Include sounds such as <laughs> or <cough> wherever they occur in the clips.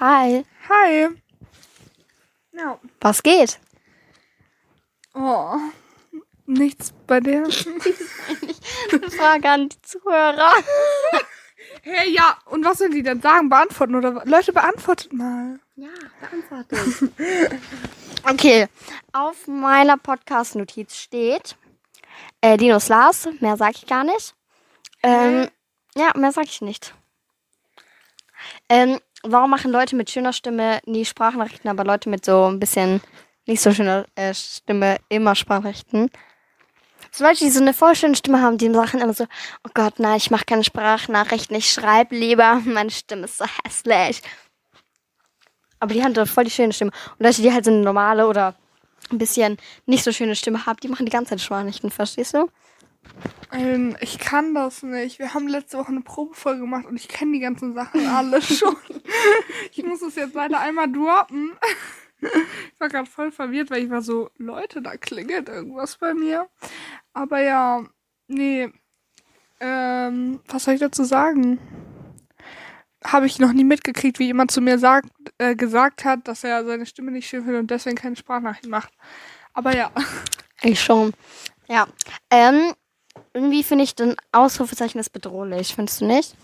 Hi. Hi. Ja. Was geht? Oh. Nichts bei dir. <laughs> Frage an die Zuhörer. <laughs> Hey, ja. Und was sollen die dann sagen? Beantworten oder Leute beantwortet mal. Ja, beantwortet. <laughs> okay, auf meiner Podcast-Notiz steht äh, Dinos Lars. Mehr sag ich gar nicht. Ähm, ja, mehr sag ich nicht. Ähm, warum machen Leute mit schöner Stimme nie Sprachnachrichten, aber Leute mit so ein bisschen nicht so schöner äh, Stimme immer Sprachnachrichten? So Leute, die so eine voll schöne Stimme haben, die sagen immer so, oh Gott, nein, ich mache keine Sprachnachrichten, ich schreibe lieber, <laughs> meine Stimme ist so hässlich. Aber die haben doch voll die schöne Stimme. Und Leute, die halt so eine normale oder ein bisschen nicht so schöne Stimme haben, die machen die ganze Zeit Sprachnachrichten, verstehst du? Ähm, ich kann das nicht. Wir haben letzte Woche eine Probefolge gemacht und ich kenne die ganzen Sachen alle <laughs> schon. ich muss es jetzt leider einmal droppen. Ich war gerade voll verwirrt, weil ich war so, Leute, da klingelt irgendwas bei mir. Aber ja, nee. Ähm, was soll ich dazu sagen? Habe ich noch nie mitgekriegt, wie jemand zu mir sagt, äh, gesagt hat, dass er seine Stimme nicht schön findet und deswegen keine Sprachnachricht macht. Aber ja. Ich schon. Ja. Ähm, irgendwie finde ich den Ausrufezeichen ist bedrohlich, findest du nicht?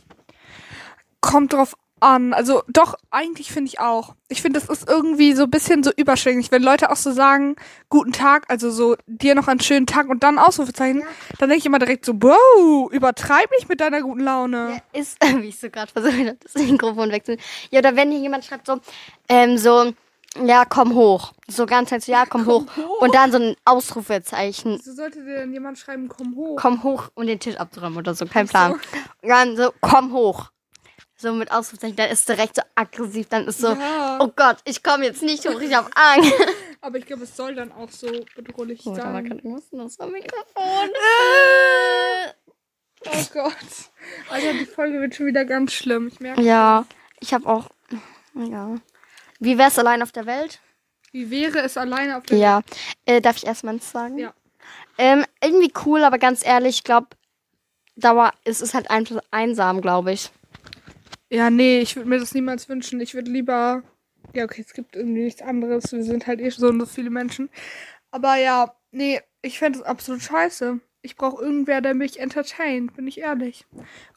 Kommt drauf an. Also doch, eigentlich finde ich auch. Ich finde, das ist irgendwie so ein bisschen so überschwänglich. Wenn Leute auch so sagen, guten Tag, also so dir noch einen schönen Tag und dann Ausrufezeichen, ja. dann denke ich immer direkt so, wow, übertreib nicht mit deiner guten Laune. Ja, ist, <laughs> wie ich so gerade versuche, das Mikrofon wechseln. Ja, oder wenn hier jemand schreibt so, ähm, so, ja, komm hoch. So ganz halt so, ja, komm, komm hoch. hoch. Und dann so ein Ausrufezeichen. So sollte dir dann jemand schreiben, komm hoch. Komm hoch, um den Tisch abzuräumen oder so, kein Plan. So. Und dann so, komm hoch so mit Ausrufezeichen, dann ist direkt so aggressiv, dann ist so, ja. oh Gott, ich komme jetzt nicht hoch, ich habe Angst. <laughs> Aber ich glaube, es soll dann auch so bedrohlich oh, sein. Da kann das am Mikrofon. <laughs> Oh Gott. Alter, die Folge wird schon wieder ganz schlimm. Ich merke Ja, ich habe auch, ja. Wie wäre es allein auf der Welt? Wie wäre es alleine auf der ja. Welt? Ja. Äh, darf ich erstmal sagen? Ja. Ähm, irgendwie cool, aber ganz ehrlich, ich glaube, Dauer, es ist halt einfach einsam, glaube ich. Ja, nee, ich würde mir das niemals wünschen. Ich würde lieber. Ja, okay, es gibt irgendwie nichts anderes. Wir sind halt eh so und so viele Menschen. Aber ja, nee, ich fände es absolut scheiße. Ich brauche irgendwer, der mich entertaint, bin ich ehrlich.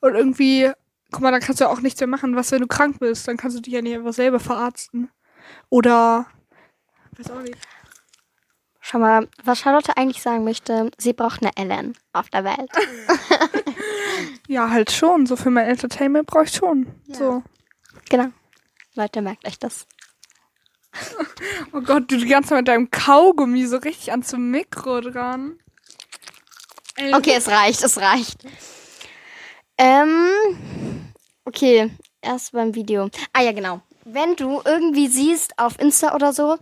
Und irgendwie, guck mal, dann kannst du ja auch nichts mehr machen. Was, wenn du krank bist? Dann kannst du dich ja nicht einfach selber verarzten. Oder. Weiß auch nicht. Schau mal, was Charlotte eigentlich sagen möchte, sie braucht eine Ellen auf der Welt. <laughs> ja, halt schon. So für mein Entertainment brauche ich schon. Ja. So. Genau. Leute, merkt euch das. <laughs> oh Gott, du die ganze Zeit mit deinem Kaugummi so richtig an zum Mikro dran. Ey. Okay, es reicht, es reicht. Ähm, okay, erst beim Video. Ah ja, genau. Wenn du irgendwie siehst auf Insta oder so,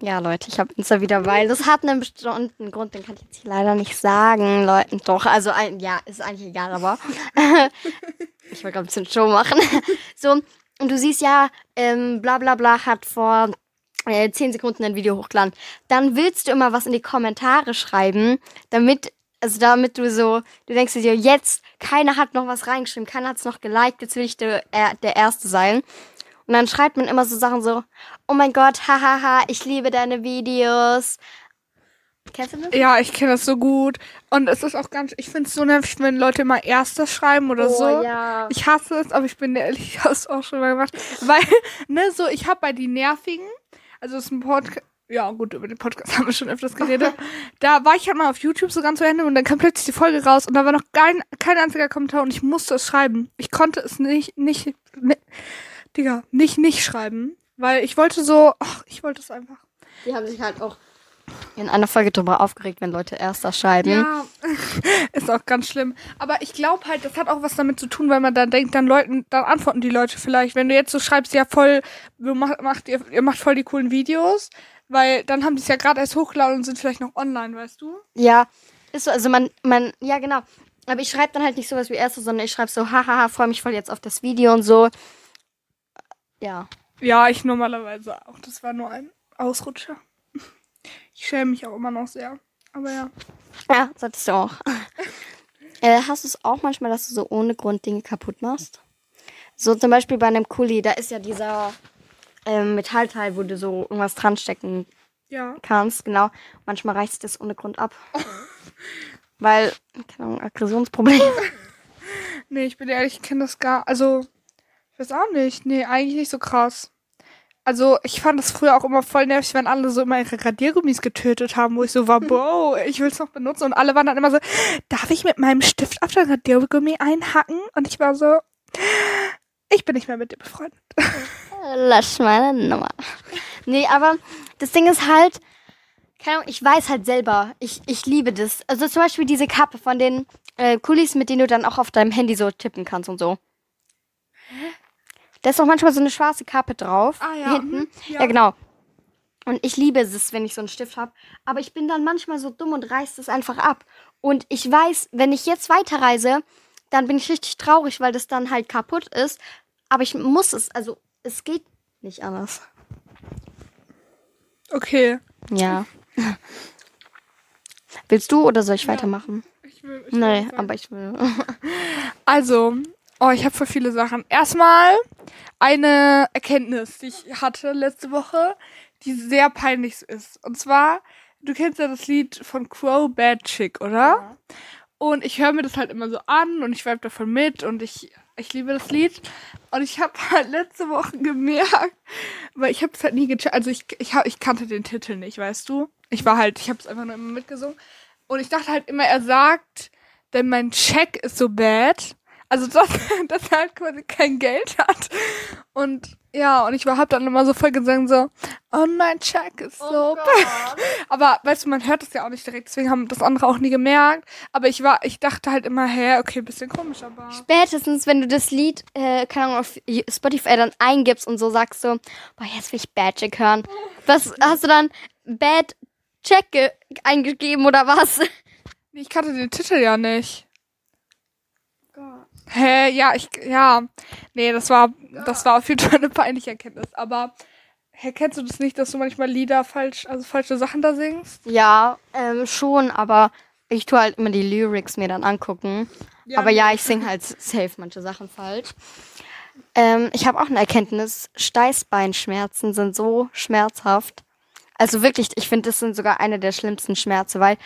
ja, Leute, ich habe Insta wieder, weil das hat einen bestimmten Grund, den kann ich jetzt hier leider nicht sagen, Leuten. Doch, also ein, ja, ist eigentlich egal, aber <laughs> ich wollte gerade ein bisschen Show machen. <laughs> so, und du siehst ja, ähm, bla bla bla hat vor äh, 10 Sekunden ein Video hochgeladen. Dann willst du immer was in die Kommentare schreiben, damit, also damit du so, du denkst dir, jetzt, keiner hat noch was reingeschrieben, keiner hat es noch geliked, jetzt will ich der, der Erste sein. Und dann schreibt man immer so Sachen so, oh mein Gott, hahaha, ich liebe deine Videos. Kennst du das? Ja, ich kenne das so gut. Und es ist auch ganz, ich finde es so nervig, wenn Leute immer Erstes schreiben oder oh, so. Ja. Ich hasse es, aber ich bin ehrlich, <laughs> ich habe es auch schon mal gemacht. Weil, ne, so, ich habe bei die Nervigen, also es ist ein Podcast, ja gut, über den Podcast <laughs> haben wir schon öfters geredet. da war ich halt mal auf YouTube so ganz zu Ende und dann kam plötzlich die Folge raus und da war noch kein, kein einziger Kommentar und ich musste es schreiben. Ich konnte es nicht, nicht, nicht Digga, nicht nicht schreiben. Weil ich wollte so, ach, ich wollte es einfach. Die haben sich halt auch in einer Folge drüber aufgeregt, wenn Leute erster schreiben. Ja, <laughs> ist auch ganz schlimm. Aber ich glaube halt, das hat auch was damit zu tun, weil man dann denkt, dann Leuten, dann antworten die Leute vielleicht. Wenn du jetzt so schreibst, ja voll, macht, macht ihr, ihr macht voll die coolen Videos, weil dann haben die es ja gerade erst hochgeladen und sind vielleicht noch online, weißt du? Ja, ist so, also man, man, ja genau. Aber ich schreibe dann halt nicht sowas wie erstes, sondern ich schreibe so, hahaha, freue mich voll jetzt auf das Video und so. Ja. Ja, ich normalerweise auch. Das war nur ein Ausrutscher. Ich schäme mich auch immer noch sehr. Aber ja. Ja, solltest du auch. <laughs> äh, hast du es auch manchmal, dass du so ohne Grund Dinge kaputt machst? So zum Beispiel bei einem Kuli, da ist ja dieser ähm, Metallteil, wo du so irgendwas dran stecken Ja. kannst. Genau. Manchmal reißt das ohne Grund ab. <laughs> Weil, keine Ahnung, Aggressionsproblem. <laughs> Nee, ich bin ehrlich, ich kenne das gar. Also, ich weiß auch nicht. Nee, eigentlich nicht so krass. Also, ich fand das früher auch immer voll nervig, wenn alle so immer ihre Radiergummis getötet haben, wo ich so war, Bro, ich will es noch benutzen. Und alle waren dann immer so, darf ich mit meinem Stift auf dein Radiergummi einhacken? Und ich war so, ich bin nicht mehr mit dir befreundet. <laughs> Lass meine Nummer. Nee, aber das Ding ist halt, keine Ahnung, ich weiß halt selber, ich, ich liebe das. Also zum Beispiel diese Kappe von den äh, Kulis, mit denen du dann auch auf deinem Handy so tippen kannst und so. Da ist auch manchmal so eine schwarze Kappe drauf. Ah, ja, Hinten. mhm, Ja. ja. genau. Und ich liebe es, wenn ich so einen Stift habe. Aber ich bin dann manchmal so dumm und reiß das einfach ab. Und ich weiß, wenn ich jetzt weiterreise, dann bin ich richtig traurig, weil das dann halt kaputt ist. Aber ich muss es, also es geht nicht anders. Okay. Ja. <laughs> Willst du oder soll ich Ja. weitermachen? Ich will, ich Nee, will aber ich will. <laughs> Also, oh, ich habe voll viele Sachen. Erstmal eine Erkenntnis, die ich hatte letzte Woche, die sehr peinlich ist. Und zwar, du kennst ja das Lied von Crow Bad Chick, oder? Und ich höre mir das halt immer so an und ich vibe davon mit und ich, ich liebe das Lied. Und ich habe halt letzte Woche gemerkt, weil ich habe es halt nie gecheckt, also ich, ich, ich kannte den Titel nicht, weißt du? Ich war halt, ich habe es einfach nur immer mitgesungen. Und ich dachte halt immer, er sagt, denn mein Check ist so bad. Also, dass, <laughs> dass er halt quasi kein Geld hat. Und ja, und ich war hab dann immer so voll gesungen, so, und mein Check ist so bad. <laughs> Aber weißt du, man hört das ja auch nicht direkt, deswegen haben das andere auch nie gemerkt. Aber ich war, ich dachte halt immer, hä, okay, bisschen komisch, aber. Spätestens, wenn du das Lied, äh, keine Ahnung, auf Spotify dann eingibst und so sagst so, boah, jetzt will ich Bad Chick hören. Was hast du dann Bad Check ge- eingegeben oder was? Ich kannte den Titel ja nicht. Hä, ja, ich, ja. Nee, das war, das war auf jeden Fall eine peinliche Erkenntnis. Aber, hä, kennst du das nicht, dass du manchmal Lieder falsch, also falsche Sachen da singst? Ja, ähm, schon, aber ich tue halt immer die Lyrics mir dann angucken. aber ja, ich sing halt safe manche Sachen falsch. Ähm, ich habe auch eine Erkenntnis. Steißbeinschmerzen sind so schmerzhaft. Also wirklich, ich finde, das sind sogar eine der schlimmsten Schmerzen, weil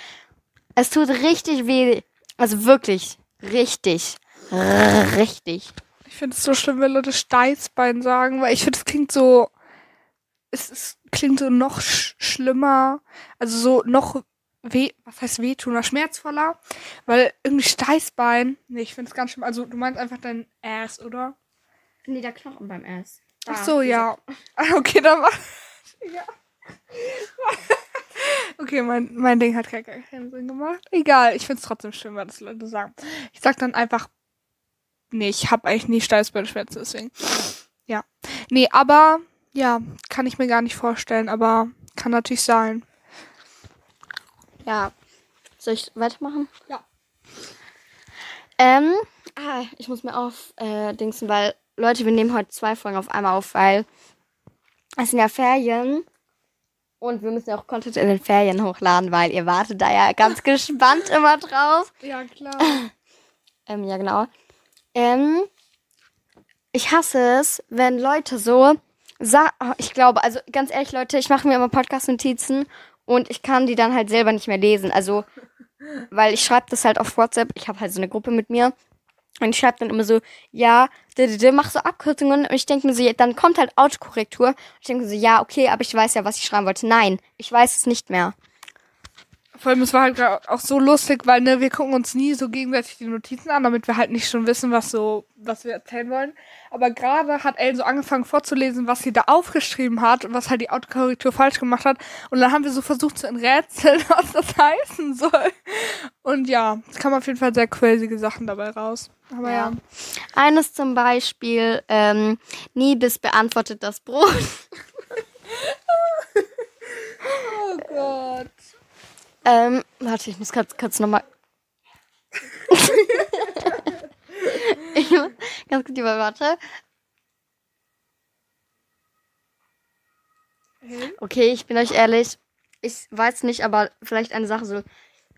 es tut richtig weh. Also wirklich, richtig, richtig. Ich finde es so schlimm, wenn Leute Steißbein sagen, weil ich finde, es klingt so, es, es klingt so noch sch schlimmer, also so noch weh, was heißt wehtun, oder schmerzvoller, weil irgendwie Steißbein, nee, ich finde es ganz schlimm, also du meinst einfach dein Ass, oder? Nee, der Knochen beim Ass. Ach so, ja. Ah, Okay, dann mach, <laughs> ja. Okay, mein, mein Ding hat gar keinen Sinn gemacht. Egal, ich finde es trotzdem schön, weil das Leute sagen. Ich sag dann einfach, nee, ich habe eigentlich nie Steißbeinschmerzen, deswegen. Ja. Nee, aber, ja, kann ich mir gar nicht vorstellen, aber kann natürlich sein. Ja. Soll ich weitermachen? Ja. Ähm, ah, ich muss mir auf äh, Dingsen, weil Leute, wir nehmen heute zwei Folgen auf einmal auf, weil es sind ja Ferien und wir müssen ja auch Content in den Ferien hochladen, weil ihr wartet da ja ganz <laughs> gespannt immer drauf. Ja, klar. Ähm, ja, genau. Ähm, ich hasse es, wenn Leute so, oh, ich glaube, also ganz ehrlich, Leute, ich mache mir immer Podcast-Notizen und ich kann die dann halt selber nicht mehr lesen. Also, weil ich schreibe das halt auf WhatsApp. Ich habe halt so eine Gruppe mit mir. Und ich schreibe dann immer so, ja, mach so Abkürzungen. Und ich denke mir so, ja, dann kommt halt Autokorrektur. Und ich denke mir so, ja, okay, aber ich weiß ja, was ich schreiben wollte. Nein, ich weiß es nicht mehr. Vor allem, es war halt auch so lustig, weil, ne, wir gucken uns nie so gegenseitig die Notizen an, damit wir halt nicht schon wissen, was so, was wir erzählen wollen. Aber gerade hat Ellen so angefangen vorzulesen, was sie da aufgeschrieben hat und was halt die Autokorrektur falsch gemacht hat. Und dann haben wir so versucht zu enträtseln, <laughs> was das heißen soll. Und ja, es kamen auf jeden Fall sehr crazy Sachen dabei raus. Aber ja. Ja. Eines zum Beispiel, ähm, Niebis beantwortet das Brot. <laughs> Oh Gott. Ähm, warte, ich muss kurz, kurz nochmal. <laughs> ich muss ganz kurz lieber, warte. Okay, ich bin euch ehrlich. Ich weiß nicht, aber vielleicht eine Sache so.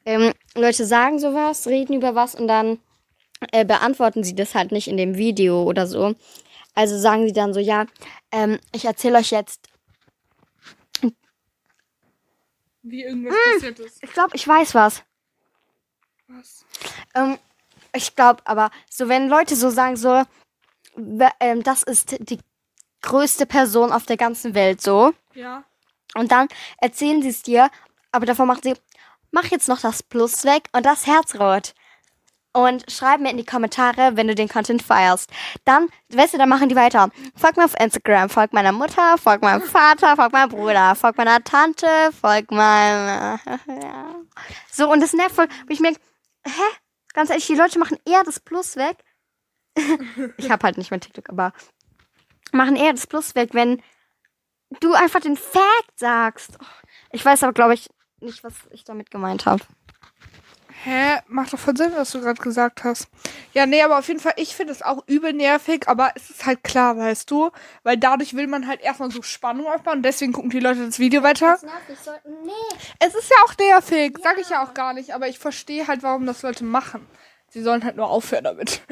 Ähm, Leute sagen sowas, reden über was und dann äh, beantworten sie das halt nicht in dem Video oder so. Also sagen sie dann so, ja, ähm, ich erzähle euch jetzt. Wie irgendwas passiert ist. Ich glaube, ich weiß was. Was? Ähm, ich glaube aber, so wenn Leute so sagen, so, ähm, das ist die größte Person auf der ganzen Welt, so. Ja. Und dann erzählen sie es dir, aber davor macht sie, mach jetzt noch das Plus weg und das Herz rot. Und schreib mir in die Kommentare, wenn du den Content feierst. Dann, weißt du, dann machen die weiter. Folg mir auf Instagram, folg meiner Mutter, folg meinem Vater, folg meinem Bruder, folg meiner Tante, folg meinem... <laughs> So, und das nervt voll, wo ich mir, hä? Ganz ehrlich, die Leute machen eher das Plus weg. <laughs> ich habe halt nicht mein TikTok, aber machen eher das Plus weg, wenn du einfach den Fact sagst. Ich weiß aber, glaube ich, nicht, was ich damit gemeint habe. Hä? Macht doch voll Sinn, was du gerade gesagt hast. Ja, nee, aber auf jeden Fall, ich finde es auch übel nervig, aber es ist halt klar, weißt du? Weil dadurch will man halt erstmal so Spannung aufbauen und deswegen gucken die Leute das Video weiter. Nee. Es ist ja auch nervig, sag ich ja auch gar nicht, aber ich verstehe halt, warum das Leute machen. Sie sollen halt nur aufhören damit.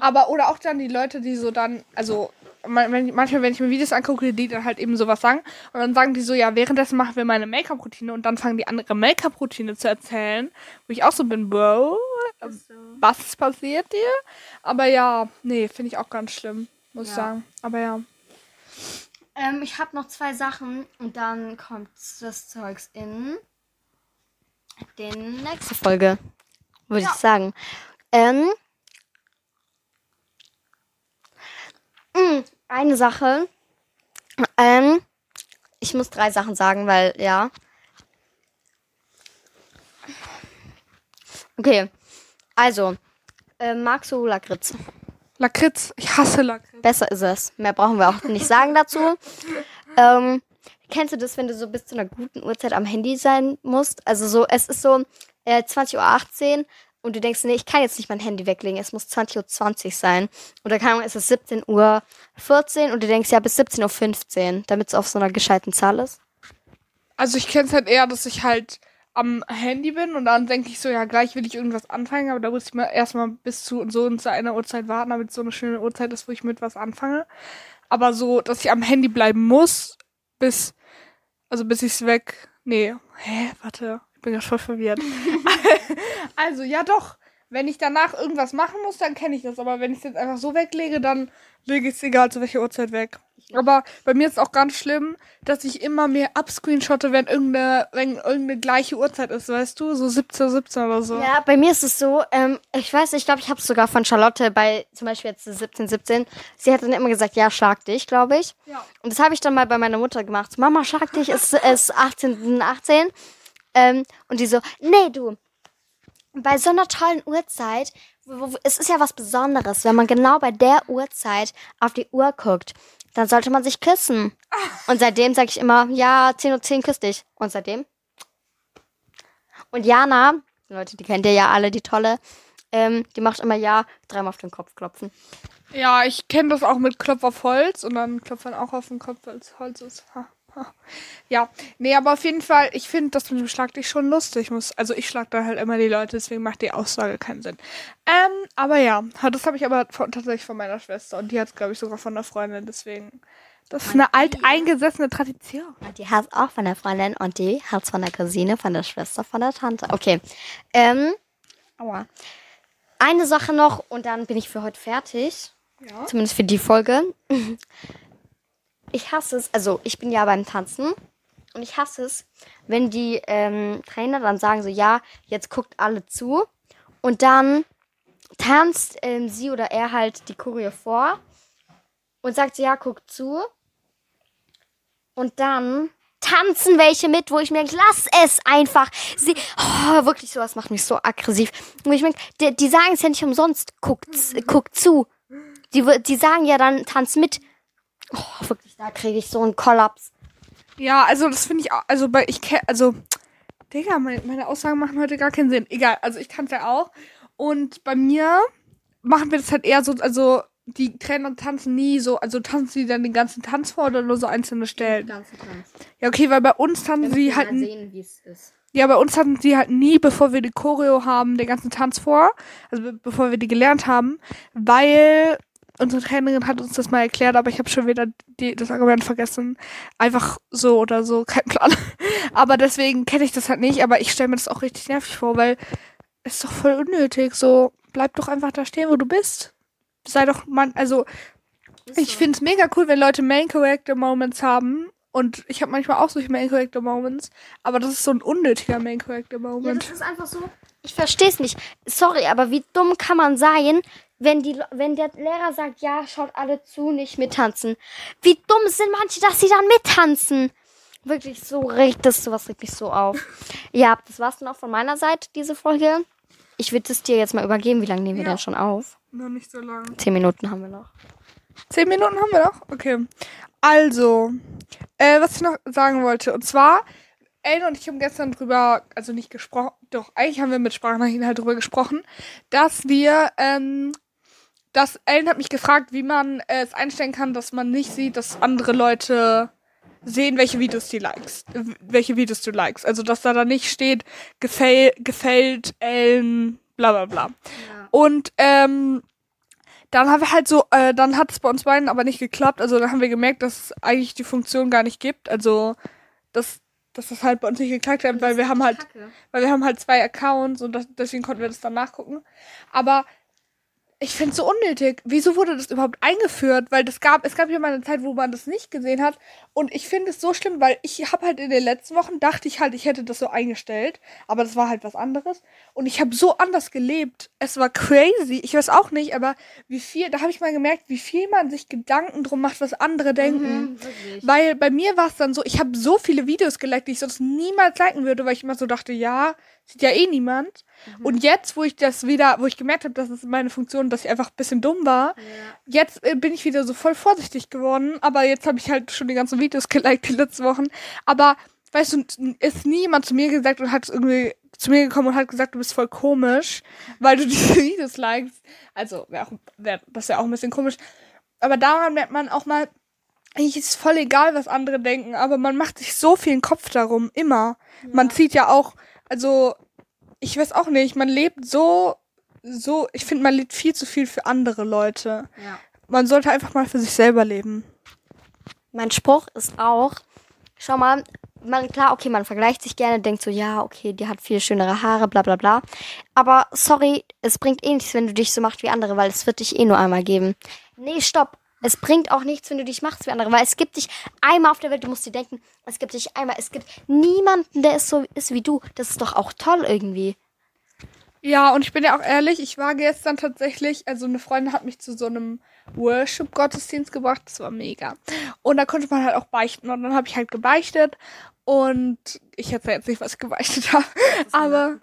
Aber, oder auch dann die Leute, die so dann, also, manchmal, wenn ich mir Videos angucke, die dann halt eben sowas sagen, und dann sagen die so, ja, währenddessen machen wir meine Make-up-Routine und dann fangen die andere Make-up-Routine zu erzählen, wo ich auch so bin, Bro, was ist passiert dir? Aber ja, nee, finde ich auch ganz schlimm, muss ich Ja. sagen. Aber ja. Ähm, ich habe noch zwei Sachen und dann kommt das Zeugs in die nächste Folge, würde ich sagen. Ähm, mh, eine Sache. Ähm, ich muss drei Sachen sagen, weil ja. Okay, also äh, magst du Lakritz? Lakritz, ich hasse Lakritz. Besser ist es. Mehr brauchen wir auch nicht sagen dazu. Ähm, kennst du das, wenn du so bis zu einer guten Uhrzeit am Handy sein musst? Also so, es ist so äh, 20.18 Uhr und du denkst, nee, ich kann jetzt nicht mein Handy weglegen, es muss 20.20 Uhr sein. Oder keine Ahnung, es ist 17.14 Uhr und du denkst, ja, bis 17.15 Uhr, damit es auf so einer gescheiten Zahl ist. Also ich kenne es halt eher, dass ich halt am Handy bin und dann denke ich so, ja, gleich will ich irgendwas anfangen, aber da muss ich mal erstmal bis zu so und zu einer Uhrzeit warten, damit es so eine schöne Uhrzeit ist, wo ich mit was anfange. Aber so, dass ich am Handy bleiben muss, bis, also bis ich's weg. Nee, hä, warte, ich bin ja voll verwirrt. <laughs> <laughs> also, ja doch, wenn ich danach irgendwas machen muss, dann kenne ich das, aber wenn ich es jetzt einfach so weglege, dann lege ich es egal zu welcher Uhrzeit weg. Aber bei mir ist auch ganz schlimm, dass ich immer mehr abscreenshotte, wenn irgendeine, wenn irgendeine gleiche Uhrzeit ist, weißt du? So 17, 17 oder so. Ja, bei mir ist es so, ähm, ich weiß, ich glaube, ich habe es sogar von Charlotte bei zum Beispiel jetzt 17, 17. Sie hat dann immer gesagt, ja, schlag dich, glaube ich. Ja. Und das habe ich dann mal bei meiner Mutter gemacht. Mama, schlag dich, es ist 18, 18. Ähm, und die so, nee, du, bei so einer tollen Uhrzeit, es ist ja was Besonderes, wenn man genau bei der Uhrzeit auf die Uhr guckt, dann sollte man sich küssen. Und seitdem sage ich immer, ja, 10.10 Uhr küss dich. Und seitdem? Und Jana, Leute, die kennt ihr ja alle, die tolle, ähm, die macht immer ja, dreimal auf den Kopf klopfen. Ja, ich kenne das auch mit Klopf auf Holz und dann klopft man auch auf den Kopf, weil es Holz ist. Ha. <laughs> Ja, nee, aber auf jeden Fall, ich finde das mit dem Schlag dich schon lustig. Muss, also ich schlag da halt immer die Leute, deswegen macht die Aussage keinen Sinn. Ähm, aber ja, das habe ich aber von, tatsächlich von meiner Schwester und die hat es, glaube ich, sogar von einer Freundin, deswegen. Das ist eine alteingesessene Tradition. Und die hat auch von der Freundin und die hat von der Cousine, von der Schwester, von der Tante. Okay. Ähm, aua. Eine Sache noch und dann bin ich für heute fertig. Ja. Zumindest für die Folge. Ich hasse es, also ich bin ja beim Tanzen und ich hasse es, wenn die ähm, Trainer dann sagen so, ja, jetzt guckt alle zu und dann tanzt ähm, sie oder er halt die Choreo vor und sagt so, ja, guckt zu und dann tanzen welche mit, wo ich mir denke, lass es einfach. Sie, oh, wirklich sowas macht mich so aggressiv. Wo ich mir denke, die, die sagen es ja nicht umsonst, guckt, guckt zu. Die, die sagen ja dann, tanz mit. Oh, wirklich, da kriege ich so einen Kollaps. Ja, also das finde ich auch, also bei, ich kenne, also, Digga, meine, meine Aussagen machen heute gar keinen Sinn. Egal, also ich tanze ja auch. Und bei mir machen wir das halt eher so, also die Trainer tanzen nie so, also tanzen sie dann den ganzen Tanz vor oder nur so einzelne Stellen? Ja, okay, weil bei uns tanzen sie halt, sehen, wie es ist. ja, bei uns tanzen sie halt nie, bevor wir die Choreo haben, den ganzen Tanz vor, also be bevor wir die gelernt haben, weil unsere Trainerin hat uns das mal erklärt, aber ich habe schon wieder die, das Argument vergessen. Einfach so oder so, kein Plan. <laughs> Aber deswegen kenne ich das halt nicht, aber ich stelle mir das auch richtig nervig vor, weil es ist doch voll unnötig. So, bleib doch einfach da stehen, wo du bist. Sei doch man, also ich finde es mega cool, wenn Leute Main Character Moments haben. Und ich habe manchmal auch solche Main Character Moments, aber das ist so ein unnötiger Main Character Ja, Moment. das ist einfach so. Ich verstehe es nicht. Sorry, aber wie dumm kann man sein, wenn, die, wenn der Lehrer sagt, ja, schaut alle zu, nicht mittanzen. Wie dumm sind manche, dass sie dann mittanzen? Wirklich so regt das, sowas regt mich so auf. <laughs> Ja, das war's dann auch von meiner Seite, diese Folge. Ich würde es dir jetzt mal übergeben. Wie lange nehmen wir Ja. denn schon auf? Noch nicht so lange. Zehn Minuten haben wir noch. Zehn Minuten haben wir noch? Okay. Also, äh, was ich noch sagen wollte. Und zwar, Ellen und ich haben gestern drüber, also nicht gesprochen, doch, eigentlich haben wir mit Sprachnachrichten halt drüber gesprochen, dass wir, ähm, dass Ellen hat mich gefragt, wie man äh, es einstellen kann, dass man nicht sieht, dass andere Leute sehen, welche Videos die likes, welche Videos du likes. Also, dass da dann nicht steht, gefäll, gefällt Ellen, bla bla bla. Und ähm, dann haben wir halt so, äh, dann hat es bei uns beiden aber nicht geklappt. Also dann haben wir gemerkt, dass es eigentlich die Funktion gar nicht gibt. Also dass, dass das halt bei uns nicht geklappt hat, weil wir haben halt, weil wir haben halt zwei Accounts und das, deswegen konnten wir das dann nachgucken. Aber ich finde es so unnötig. Wieso wurde das überhaupt eingeführt? Weil das gab, es gab ja mal eine Zeit, wo man das nicht gesehen hat. Und ich finde es so schlimm, weil ich habe halt in den letzten Wochen dachte ich halt, ich hätte das so eingestellt. Aber das war halt was anderes. Und ich habe so anders gelebt. Es war crazy. Ich weiß auch nicht, aber wie viel, da habe ich mal gemerkt, wie viel man sich Gedanken drum macht, was andere denken. Weil bei mir war es dann so, ich habe so viele Videos geliked, die ich sonst niemals liken würde, weil ich immer so dachte, ja, sieht ja eh niemand. Und jetzt, wo ich das wieder, wo ich gemerkt habe, dass es meine Funktion, dass ich einfach ein bisschen dumm war, jetzt äh, bin ich wieder so voll vorsichtig geworden. Aber jetzt habe ich halt schon die ganzen Videos <laughs> geliked die letzten Wochen. Aber weißt du, ist nie jemand zu mir gesagt und hat irgendwie zu mir gekommen und hat gesagt, du bist voll komisch, weil du <laughs> diese Videos likest. Also, wär auch, wär, das wäre auch ein bisschen komisch. Aber daran merkt man auch mal, eigentlich ist es voll egal, was andere denken, aber man macht sich so viel Kopf darum, immer. Man zieht ja auch, also, ich weiß auch nicht, man lebt so, so, ich finde, man lebt viel zu viel für andere Leute. Ja. Man sollte einfach mal für sich selber leben. Mein Spruch ist auch, schau mal, man, klar, okay, man vergleicht sich gerne, denkt so, ja, okay, die hat viel schönere Haare, bla bla bla. Aber sorry, es bringt eh nichts, wenn du dich so machst wie andere, weil es wird dich eh nur einmal geben. Nee, stopp. Es bringt auch nichts, wenn du dich machst wie andere, weil es gibt dich einmal auf der Welt, du musst dir denken, es gibt dich einmal, es gibt niemanden, der ist so ist wie du. Das ist doch auch toll irgendwie. Ja, und ich bin ja auch ehrlich, ich war gestern tatsächlich, also eine Freundin hat mich zu so einem Worship-Gottesdienst gebracht, das war mega. Und da konnte man halt auch beichten und dann habe ich halt gebeichtet und ich erzähle jetzt nicht, was ich gebeichtet habe, <laughs> aber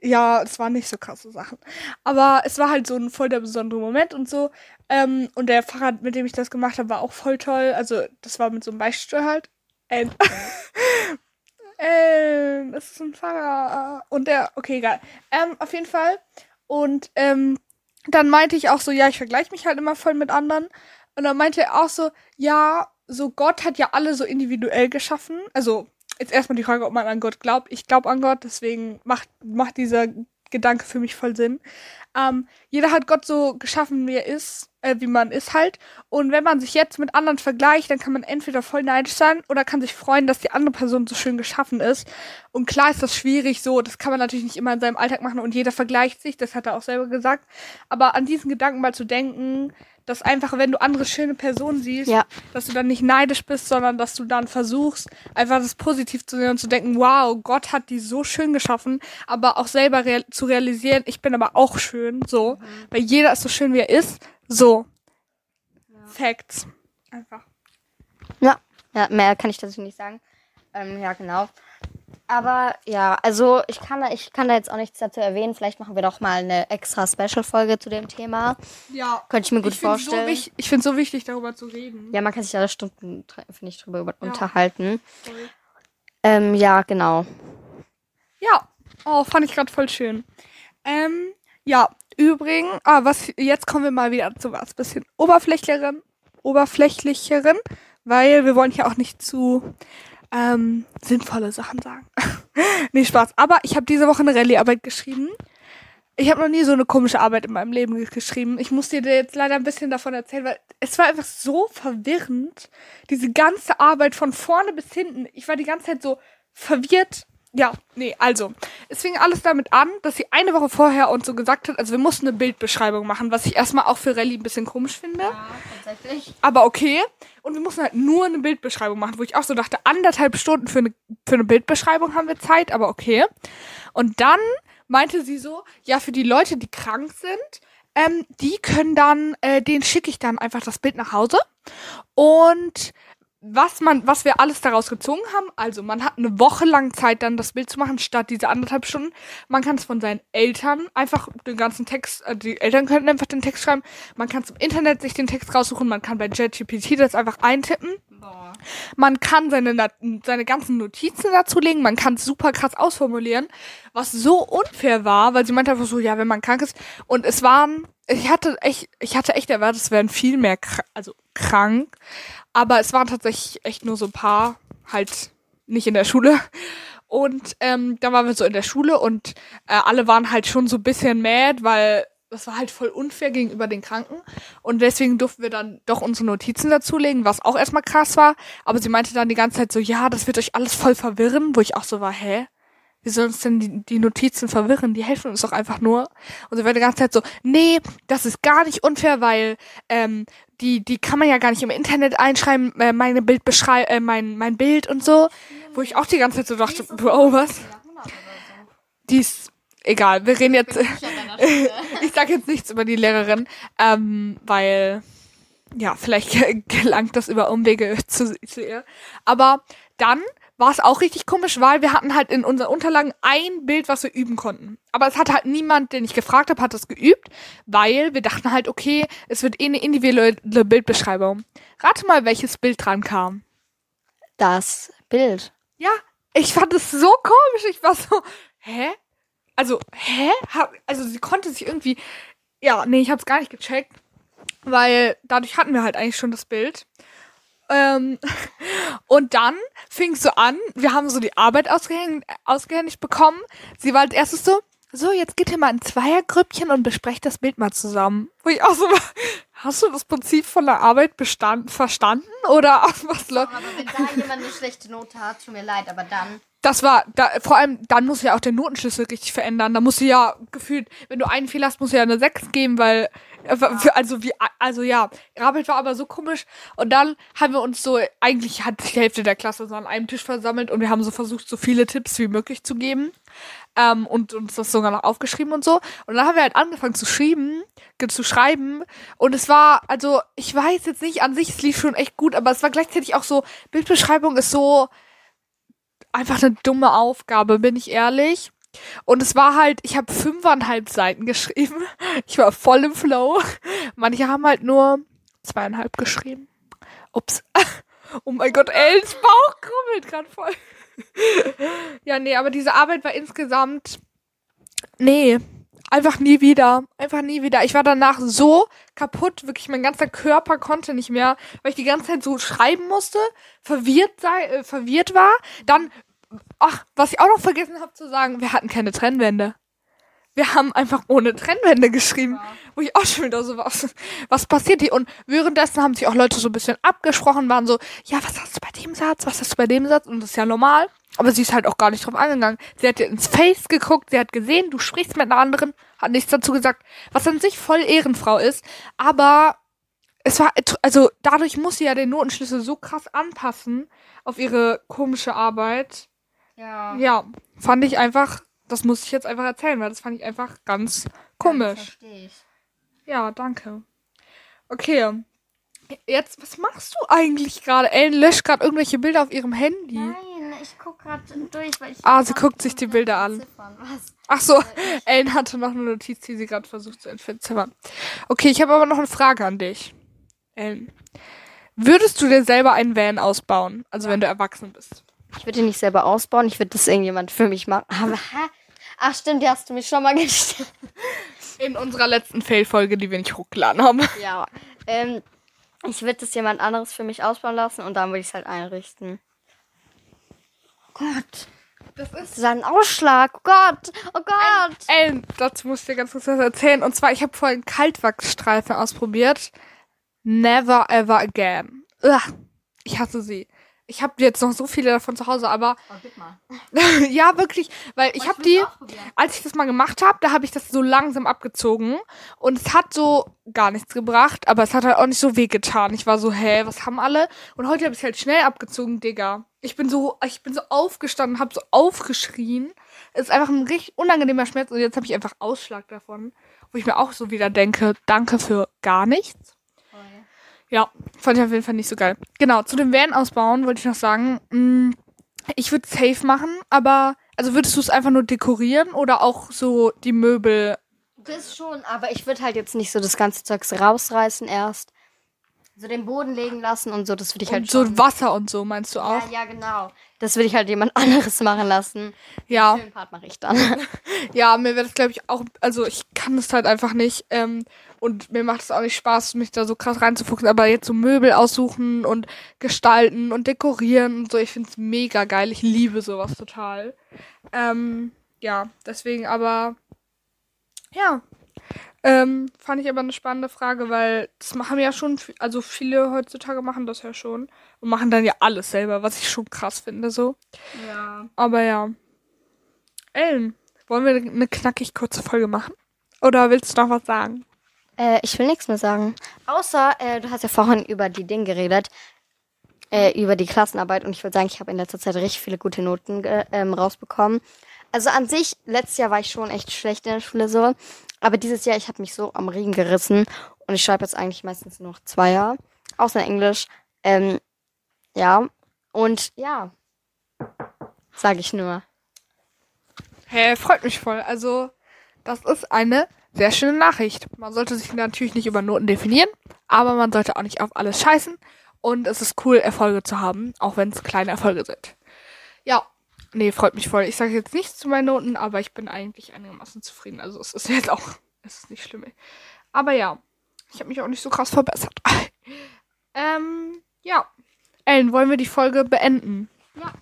ja, es waren nicht so krasse Sachen. Aber es war halt so ein voll der besondere Moment und so. Ähm, und der Pfarrer, mit dem ich das gemacht habe, war auch voll toll. Also, das war mit so einem Beichtstuhl halt. Ähm, <laughs> ähm, es ist ein Pfarrer. Und der, okay, egal. Ähm, auf jeden Fall. Und ähm, dann meinte ich auch so, ja, ich vergleiche mich halt immer voll mit anderen. Und dann meinte er auch so, ja, so Gott hat ja alle so individuell geschaffen. Also, jetzt erstmal die Frage, ob man an Gott glaubt. Ich glaube an Gott, deswegen macht, macht dieser Gedanke für mich voll Sinn. Ähm, jeder hat Gott so geschaffen, wie er ist, äh, wie man ist halt. Und wenn man sich jetzt mit anderen vergleicht, dann kann man entweder voll neidisch sein oder kann sich freuen, dass die andere Person so schön geschaffen ist. Und klar ist das schwierig so, das kann man natürlich nicht immer in seinem Alltag machen und jeder vergleicht sich, das hat er auch selber gesagt. Aber an diesen Gedanken mal zu denken, dass einfach, wenn du andere schöne Personen siehst, Ja. dass du dann nicht neidisch bist, sondern dass du dann versuchst, einfach das positiv zu sehen und zu denken, wow, Gott hat die so schön geschaffen, aber auch selber real zu realisieren, ich bin aber auch schön, so, weil jeder ist so schön, wie er ist, so. Facts. Einfach. Ja, ja mehr kann ich dazu nicht sagen. Ähm, ja, genau. Aber ja, also ich kann, da, ich kann da jetzt auch nichts dazu erwähnen. Vielleicht machen wir doch mal eine extra Special-Folge zu dem Thema. Ja. Könnte ich mir gut ich vorstellen. So wich- ich finde es so wichtig, darüber zu reden. Ja, man kann sich da Stunden, finde ich, drüber über- Ja. unterhalten. Sorry. Ähm, ja, genau. Ja. Oh, fand ich gerade voll schön. Ähm, ja, übrigens, ah, was, jetzt kommen wir mal wieder zu was bisschen oberflächlicheren, oberflächlicheren, weil wir wollen ja auch nicht zu ähm, sinnvolle Sachen sagen. <laughs> nee, Spaß. Aber ich habe diese Woche eine Rallye-Arbeit geschrieben. Ich habe noch nie so eine komische Arbeit in meinem Leben geschrieben. Ich muss dir jetzt leider ein bisschen davon erzählen, weil es war einfach so verwirrend. Diese ganze Arbeit von vorne bis hinten. Ich war die ganze Zeit so verwirrt. Ja, nee, also. Es fing alles damit an, dass sie eine Woche vorher uns so gesagt hat, also wir mussten eine Bildbeschreibung machen, was ich erstmal auch für Rallye ein bisschen komisch finde. Ja, tatsächlich. Aber okay. Und wir mussten halt nur eine Bildbeschreibung machen, wo ich auch so dachte, anderthalb Stunden für eine, für eine Bildbeschreibung haben wir Zeit, aber okay. Und dann meinte sie so, ja, für die Leute, die krank sind, ähm, die können dann, äh, denen schicke ich dann einfach das Bild nach Hause. Und was man, was wir alles daraus gezogen haben, also man hat eine Woche lang Zeit, dann das Bild zu machen, statt diese anderthalb Stunden. Man kann es von seinen Eltern einfach den ganzen Text, äh, die Eltern könnten einfach den Text schreiben. Man kann es im Internet sich den Text raussuchen, man kann bei JetGPT das einfach eintippen. Boah. Man kann seine, seine ganzen Notizen dazulegen, man kann es super krass ausformulieren, was so unfair war, weil sie meinte einfach so, ja, wenn man krank ist. Und es waren, ich hatte echt, ich hatte echt erwartet, es wären viel mehr, kr- also krank, aber es waren tatsächlich echt nur so ein paar, halt nicht in der Schule. Und ähm, dann waren wir so in der Schule und äh, alle waren halt schon so ein bisschen mad, weil das war halt voll unfair gegenüber den Kranken. Und deswegen durften wir dann doch unsere Notizen dazulegen, was auch erstmal krass war. Aber sie meinte dann die ganze Zeit so, ja, das wird euch alles voll verwirren, wo ich auch so war, hä? Wie sollen uns denn die, die Notizen verwirren? Die helfen uns doch einfach nur. Und sie war die ganze Zeit so, nee, das ist gar nicht unfair, weil ähm, die, die kann man ja gar nicht im Internet einschreiben, äh, meine Bildbeschrei äh, mein, mein Bild und so. Wo ich auch die ganze Zeit so dachte, Bro, was? Die ist egal. Wir reden jetzt. <laughs> ich sag jetzt nichts über die Lehrerin, ähm, weil ja, vielleicht <laughs> gelangt das über Umwege zu, zu ihr. Aber dann war es auch richtig komisch, weil wir hatten halt in unseren Unterlagen ein Bild, was wir üben konnten. Aber es hat halt niemand, den ich gefragt habe, hat das geübt, weil wir dachten halt, okay, es wird eh eine individuelle Bildbeschreibung. Rate mal, welches Bild dran kam. Das Bild. Ja, ich fand es so komisch. Ich war so, hä? Also, hä? Also sie konnte sich irgendwie. Ja, nee, ich hab's gar nicht gecheckt. Weil dadurch hatten wir halt eigentlich schon das Bild. Ähm, <laughs> und dann fing es so an, wir haben so die Arbeit ausgehängt, ausgehändigt bekommen. Sie war als erstes so, so, jetzt geht ihr mal in Zweiergrüppchen und besprecht das Bild mal zusammen. Wo ich auch so war, <laughs> hast du das Prinzip von der Arbeit bestand, verstanden? Oder <laughs> was läuft? Aber wenn da jemand eine schlechte Note hat, tut mir leid, aber dann. Das war, da, vor allem, dann muss ja auch der Notenschlüssel richtig verändern. Da musst du ja gefühlt, wenn du einen Fehler hast, musst du ja eine 6 geben, weil, äh, für, also wie, also ja, Arbeit war aber so komisch. Und dann haben wir uns so, eigentlich hat sich die Hälfte der Klasse so an einem Tisch versammelt und wir haben so versucht, so viele Tipps wie möglich zu geben. Ähm, und uns das sogar noch aufgeschrieben und so. Und dann haben wir halt angefangen zu schreiben, zu schreiben. Und es war, also, ich weiß jetzt nicht, an sich, es lief schon echt gut, aber es war gleichzeitig auch so, Bildbeschreibung ist so, einfach eine dumme Aufgabe, bin ich ehrlich. Und es war halt, ich habe fünfeinhalb Seiten geschrieben. <laughs> Ich war voll im Flow. Manche haben halt nur zweieinhalb geschrieben. Ups. <laughs> Oh mein Gott, Els Bauch krummelt gerade voll. <laughs> Ja, nee, aber diese Arbeit war insgesamt. Nee, einfach nie wieder. Einfach nie wieder. Ich war danach so kaputt, wirklich mein ganzer Körper konnte nicht mehr, weil ich die ganze Zeit so schreiben musste, verwirrt sei, äh, verwirrt war. Dann, ach, was ich auch noch vergessen habe zu sagen, wir hatten keine Trennwände. Wir haben einfach ohne Trennwände geschrieben, wo ich auch schon wieder so was, <laughs> was passiert hier? Und währenddessen haben sich auch Leute so ein bisschen abgesprochen, waren so, ja, was hast du bei dem Satz, was hast du bei dem Satz? Und das ist ja normal. Aber sie ist halt auch gar nicht drauf angegangen. Sie hat dir ins Face geguckt, sie hat gesehen, du sprichst mit einer anderen, hat nichts dazu gesagt, was an sich voll Ehrenfrau ist. Aber es war, also dadurch muss sie ja den Notenschlüssel so krass anpassen auf ihre komische Arbeit. Ja. Ja, fand ich einfach, das muss ich jetzt einfach erzählen, weil das fand ich einfach ganz komisch. Verstehe ich. Ja, danke. Okay. Jetzt, was machst du eigentlich gerade? Ellen löscht gerade irgendwelche Bilder auf ihrem Handy. Nein, ich guck gerade durch, weil ich. Ah, sie guckt sich die Bilder an. Ach so, <laughs> Ellen hatte noch eine Notiz, die sie gerade versucht zu entziffern. Okay, ich habe aber noch eine Frage an dich. Ellen. Würdest du dir selber einen Van ausbauen? Also wenn du erwachsen bist. Ich würde ihn nicht selber ausbauen, ich würde das irgendjemand für mich machen. Aber, hä? Ach stimmt, die hast du mir schon mal <laughs> gestellt. In unserer letzten Fail-Folge, die wir nicht hochgeladen haben. Ja. Ähm, ich würde das jemand anderes für mich ausbauen lassen und dann würde ich es halt einrichten. Gott. Das ist Das war ein Ausschlag. Oh Gott. Oh Gott. Ellen, dazu muss ich dir ganz kurz was erzählen. Und zwar, ich habe vorhin Kaltwachsstreifen ausprobiert. Never ever again. Ugh, ich hasse sie. Ich habe jetzt noch so viele davon zu Hause, aber Oh, gib mal. <laughs> ja, wirklich, weil ich habe die, als ich das mal gemacht habe, da habe ich das so langsam abgezogen und es hat so gar nichts gebracht, aber es hat halt auch nicht so wehgetan. Ich war so, hä, was haben alle? Und heute habe ich halt schnell abgezogen, Digga. Ich bin so, ich bin so aufgestanden, habe so aufgeschrien. Es ist einfach ein richtig unangenehmer Schmerz und jetzt habe ich einfach Ausschlag davon, wo ich mir auch so wieder denke, danke für gar nichts. Ja, fand ich auf jeden Fall nicht so geil. Genau, zu dem Van ausbauen wollte ich noch sagen, mh, ich würde safe machen, aber also würdest du es einfach nur dekorieren oder auch so die Möbel? Das schon, aber ich würde halt jetzt nicht so das ganze Zeugs rausreißen erst. So den Boden legen lassen und so, das würde ich halt Und schon. so Wasser und so, meinst du auch? ja, ja, genau. Das würde ich halt jemand <laughs> anderes machen lassen. Ja, Den Part mache ich dann. <laughs> ja, mir wäre das glaube ich auch, also ich kann das halt einfach nicht ähm, und mir macht es auch nicht Spaß, mich da so krass reinzufuchsen, aber jetzt so Möbel aussuchen und gestalten und dekorieren und so, ich finde es mega geil, ich liebe sowas total. Ähm, ja, deswegen aber, ja, ähm, fand ich aber eine spannende Frage, weil das machen ja schon, also viele heutzutage machen das ja schon und machen dann ja alles selber, was ich schon krass finde, so. Ja. Aber ja. Ellen, wollen wir eine knackig kurze Folge machen? Oder willst du noch was sagen? Äh, ich will nichts mehr sagen. Außer, äh, du hast ja vorhin über die Dinge geredet. Äh, über die Klassenarbeit. Und ich würde sagen, ich habe in letzter Zeit richtig viele gute Noten ähm, rausbekommen. Also an sich, letztes Jahr war ich schon echt schlecht in der Schule so. Aber dieses Jahr, ich habe mich so am Riemen gerissen. Und ich schreibe jetzt eigentlich meistens nur noch Zweier. Außer Englisch. Ähm, ja. Und ja. Sage ich nur. Hä, freut mich voll. Also, das ist eine sehr schöne Nachricht. Man sollte sich natürlich nicht über Noten definieren, aber man sollte auch nicht auf alles scheißen. Und es ist cool, Erfolge zu haben, auch wenn es kleine Erfolge sind. Ja, nee, freut mich voll. Ich sage jetzt nichts zu meinen Noten, aber ich bin eigentlich einigermaßen zufrieden. Also, es ist jetzt auch, <laughs> es ist nicht schlimm. Aber ja, ich habe mich auch nicht so krass verbessert. <laughs> ähm, ja. Ellen, wollen wir die Folge beenden? Ja.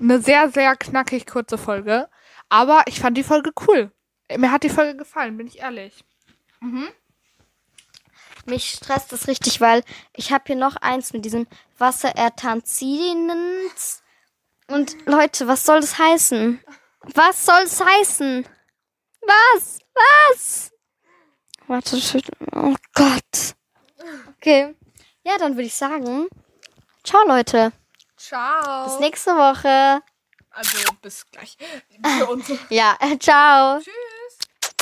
Eine sehr, sehr knackig kurze Folge. Aber ich fand die Folge cool. Mir hat die Folge gefallen, bin ich ehrlich. Mich stresst das richtig, weil ich habe hier noch eins mit diesem Wasserertanzinens. Und Leute, was soll das heißen? Was soll es heißen? Was? Was? Warte, oh Gott. Okay. Ja, dann würde ich sagen, ciao Leute. Ciao. Bis nächste Woche. Also bis gleich. Für uns. <laughs> Ja, ciao. Tschüss.